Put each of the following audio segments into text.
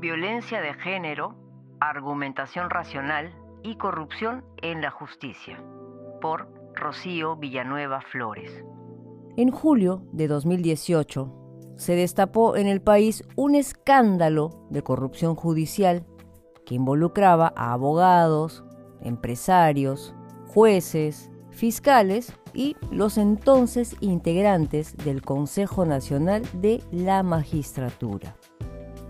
Violencia de género, argumentación racional y corrupción en la justicia, por Rocío Villanueva Flores. En julio de 2018 se destapó en el país un escándalo de corrupción judicial que involucraba a abogados, empresarios, jueces, fiscales y los entonces integrantes del Consejo Nacional de la Magistratura.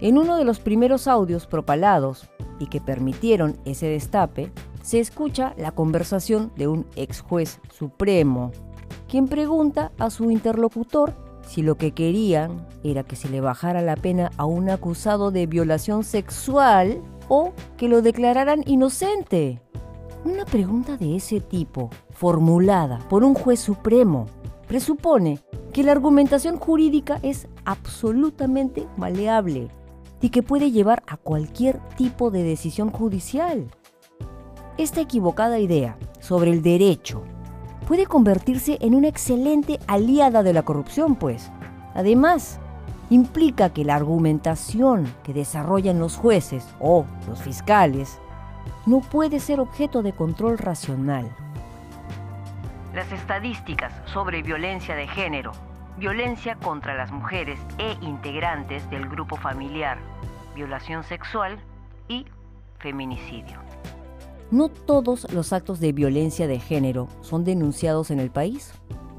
En uno de los primeros audios propalados y que permitieron ese destape, se escucha la conversación de un ex juez supremo, quien pregunta a su interlocutor si lo que querían era que se le bajara la pena a un acusado de violación sexual o que lo declararan inocente. Una pregunta de ese tipo, formulada por un juez supremo, presupone que la argumentación jurídica es absolutamente maleable y que puede llevar a cualquier tipo de decisión judicial. Esta equivocada idea sobre el derecho puede convertirse en una excelente aliada de la corrupción, pues. Además, implica que la argumentación que desarrollan los jueces o los fiscales no puede ser objeto de control racional. Las estadísticas sobre violencia de género violencia contra las mujeres e integrantes del grupo familiar, violación sexual y feminicidio. No todos los actos de violencia de género son denunciados en el país.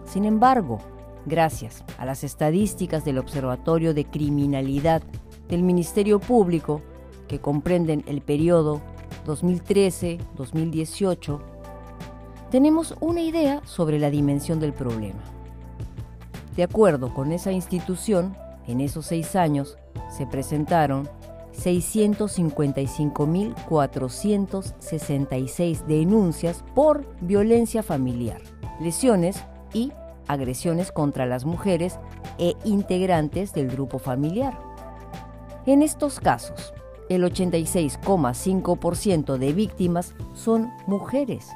Sin embargo, gracias a las estadísticas del Observatorio de Criminalidad del Ministerio Público, que comprenden el periodo 2013-2018, tenemos una idea sobre la dimensión del problema. De acuerdo con esa institución, en esos seis años se presentaron 655.466 denuncias por violencia familiar, lesiones y agresiones contra las mujeres e integrantes del grupo familiar. En estos casos, el 86,5% de víctimas son mujeres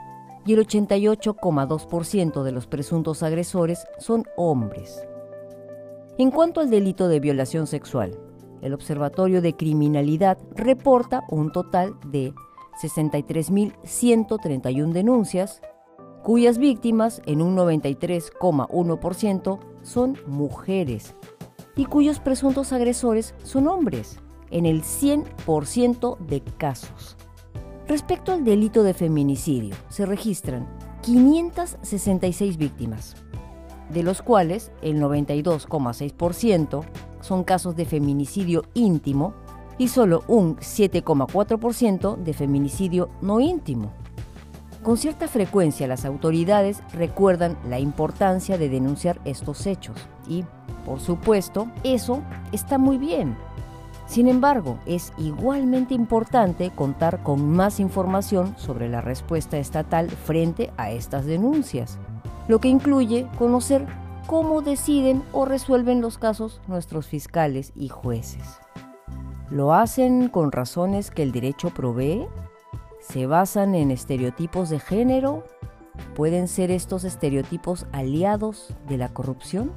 y el 88,2% de los presuntos agresores son hombres. En cuanto al delito de violación sexual, el Observatorio de Criminalidad reporta un total de 63.131 denuncias, cuyas víctimas en un 93,1% son mujeres y cuyos presuntos agresores son hombres, en el 100% de casos. Respecto al delito de feminicidio, se registran 566 víctimas, de los cuales el 92,6% son casos de feminicidio íntimo y solo un 7,4% de feminicidio no íntimo. Con cierta frecuencia las autoridades recuerdan la importancia de denunciar estos hechos y, por supuesto, eso está muy bien. Sin embargo, es igualmente importante contar con más información sobre la respuesta estatal frente a estas denuncias, lo que incluye conocer cómo deciden o resuelven los casos nuestros fiscales y jueces. ¿Lo hacen con razones que el derecho provee? ¿Se basan en estereotipos de género? ¿Pueden ser estos estereotipos aliados de la corrupción?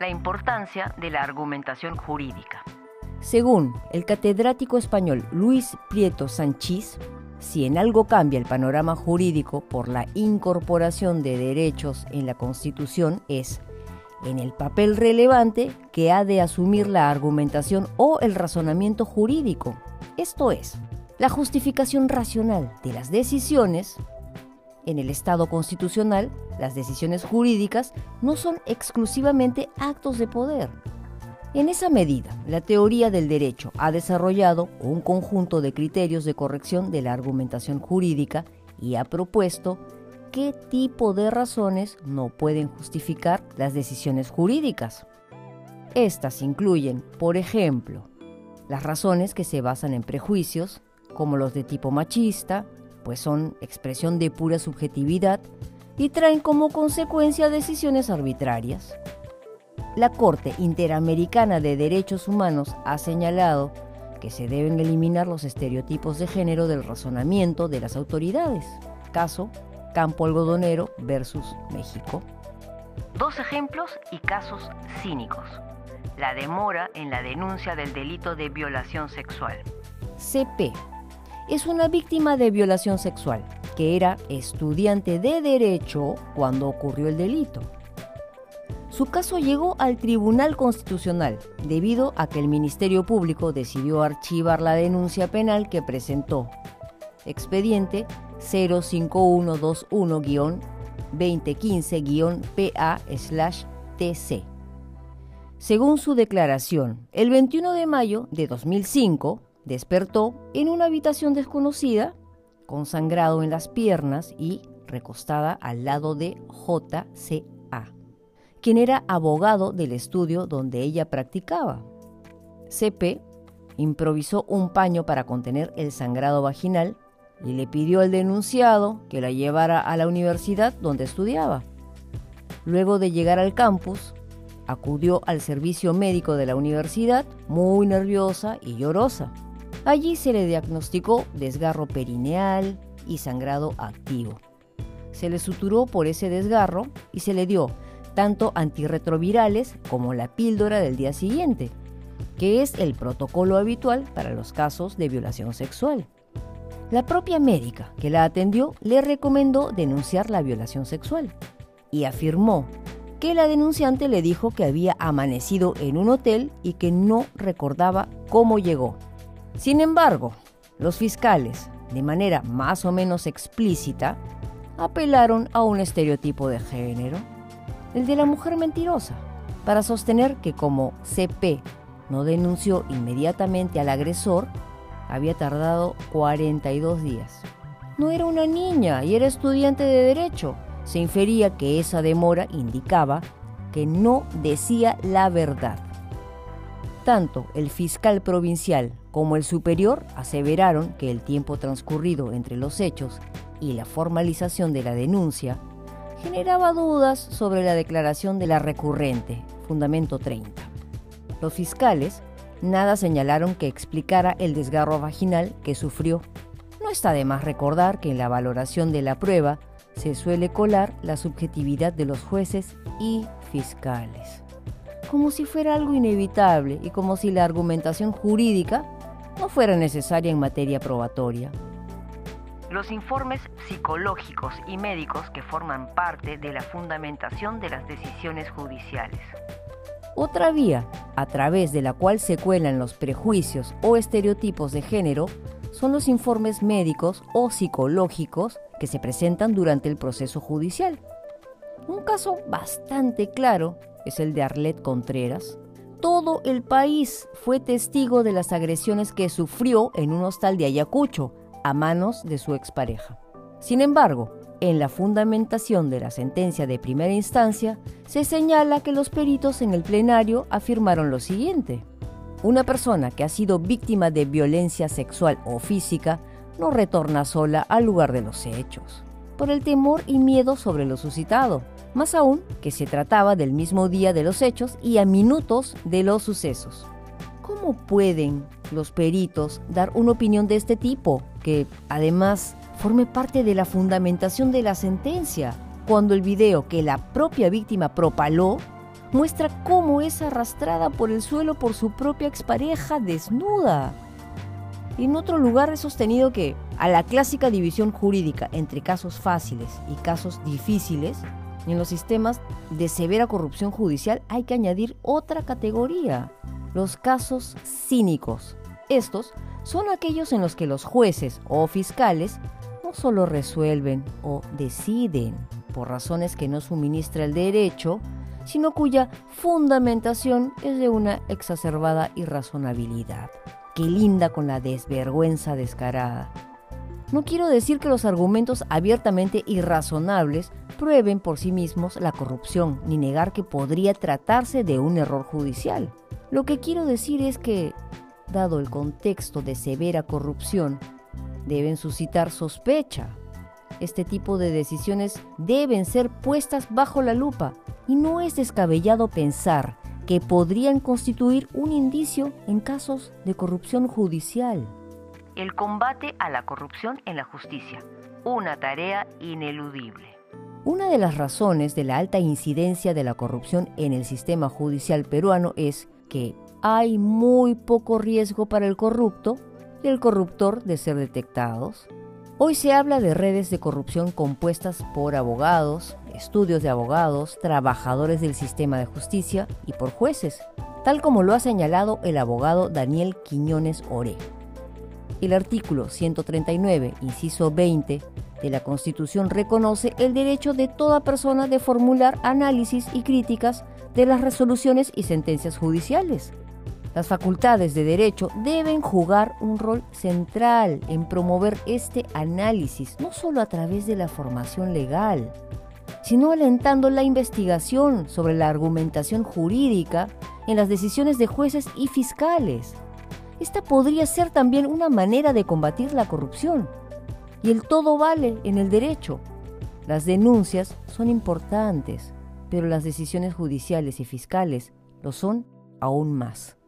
La importancia de la argumentación jurídica. Según el catedrático español Luis Prieto Sanchís, si en algo cambia el panorama jurídico por la incorporación de derechos en la Constitución es en el papel relevante que ha de asumir la argumentación o el razonamiento jurídico, esto es, la justificación racional de las decisiones. En el Estado constitucional, las decisiones jurídicas no son exclusivamente actos de poder, en esa medida, la teoría del derecho ha desarrollado un conjunto de criterios de corrección de la argumentación jurídica y ha propuesto qué tipo de razones no pueden justificar las decisiones jurídicas. Estas incluyen, por ejemplo, las razones que se basan en prejuicios, como los de tipo machista, pues son expresión de pura subjetividad y traen como consecuencia decisiones arbitrarias. La Corte Interamericana de Derechos Humanos ha señalado que se deben eliminar los estereotipos de género del razonamiento de las autoridades. Caso Campo Algodonero versus México. Dos ejemplos y casos cínicos. la demora en la denuncia del delito de violación sexual. CP es una víctima de violación sexual que era estudiante de derecho cuando ocurrió el delito. Su caso llegó al Tribunal Constitucional debido a que el Ministerio Público decidió archivar la denuncia penal que presentó. Expediente 051-2015-PA-TC. Según su declaración, el 21 de mayo de 2005 despertó en una habitación desconocida, con sangrado en las piernas y recostada al lado de JCA, quien era abogado del estudio donde ella practicaba. CP improvisó un paño para contener el sangrado vaginal y le pidió al denunciado que la llevara a la universidad donde estudiaba. Luego de llegar al campus, acudió al servicio médico de la universidad muy nerviosa y llorosa. Allí se le diagnosticó desgarro perineal y sangrado activo. Se le suturó por ese desgarro y se le dio tanto antirretrovirales como la píldora del día siguiente, que es el protocolo habitual para los casos de violación sexual. La propia médica que la atendió le recomendó denunciar la violación sexual y afirmó que la denunciante le dijo que había amanecido en un hotel y que no recordaba cómo llegó. Sin embargo, los fiscales, de manera más o menos explícita, apelaron a un estereotipo de género, el de la mujer mentirosa, para sostener que como CP no denunció inmediatamente al agresor, había tardado 42 días. No era una niña y era estudiante de derecho, se infería que esa demora indicaba que no decía la verdad. Tanto el fiscal provincial como el superior aseveraron que el tiempo transcurrido entre los hechos y la formalización de la denuncia generaba dudas sobre la declaración de la recurrente, Fundamento 30. Los fiscales nada señalaron que explicara el desgarro vaginal que sufrió. No está de más recordar que en la valoración de la prueba se suele colar la subjetividad de los jueces y fiscales, como si fuera algo inevitable y como si la argumentación jurídica no fuera necesaria en materia probatoria. Los informes psicológicos y médicos que forman parte de la fundamentación de las decisiones judiciales. Otra vía a través de la cual se cuelan los prejuicios o estereotipos de género son los informes médicos o psicológicos que se presentan durante el proceso judicial. Un caso bastante claro es el de Arlet Contreras. Todo el país fue testigo de las agresiones que sufrió en un hostal de Ayacucho a manos de su expareja. Sin embargo, en la fundamentación de la sentencia de primera instancia se señala que los peritos en el plenario afirmaron lo siguiente. Una persona que ha sido víctima de violencia sexual o física no retorna sola al lugar de los hechos, por el temor y miedo sobre lo suscitado, más aún que se trataba del mismo día de los hechos y a minutos de los sucesos. ¿Cómo pueden los peritos dar una opinión de este tipo, que además forme parte de la fundamentación de la sentencia, cuando el video que la propia víctima propaló muestra cómo es arrastrada por el suelo por su propia expareja desnuda. En otro lugar he sostenido que a la clásica división jurídica entre casos fáciles y casos difíciles, en los sistemas de severa corrupción judicial hay que añadir otra categoría, los casos cínicos. Estos son aquellos en los que los jueces o fiscales no solo resuelven o deciden por razones que no suministra el derecho, sino cuya fundamentación es de una exacerbada irrazonabilidad, que linda con la desvergüenza descarada. No quiero decir que los argumentos abiertamente irrazonables prueben por sí mismos la corrupción, ni negar que podría tratarse de un error judicial. Lo que quiero decir es que, dado el contexto de severa corrupción, deben suscitar sospecha. Este tipo de decisiones deben ser puestas bajo la lupa y no es descabellado pensar que podrían constituir un indicio en casos de corrupción judicial. El combate a la corrupción en la justicia, una tarea ineludible. Una de las razones de la alta incidencia de la corrupción en el sistema judicial peruano es que hay muy poco riesgo para el corrupto y el corruptor de ser detectados. Hoy se habla de redes de corrupción compuestas por abogados, estudios de abogados, trabajadores del sistema de justicia y por jueces, tal como lo ha señalado el abogado Daniel Quiñones Ore. El artículo 139, inciso 20 de la Constitución reconoce el derecho de toda persona de formular análisis y críticas de las resoluciones y sentencias judiciales. Las facultades de derecho deben jugar un rol central en promover este análisis, no solo a través de la formación legal, sino alentando la investigación sobre la argumentación jurídica en las decisiones de jueces y fiscales. Esta podría ser también una manera de combatir la corrupción y el todo vale en el derecho. Las denuncias son importantes, pero las decisiones judiciales y fiscales lo son aún más.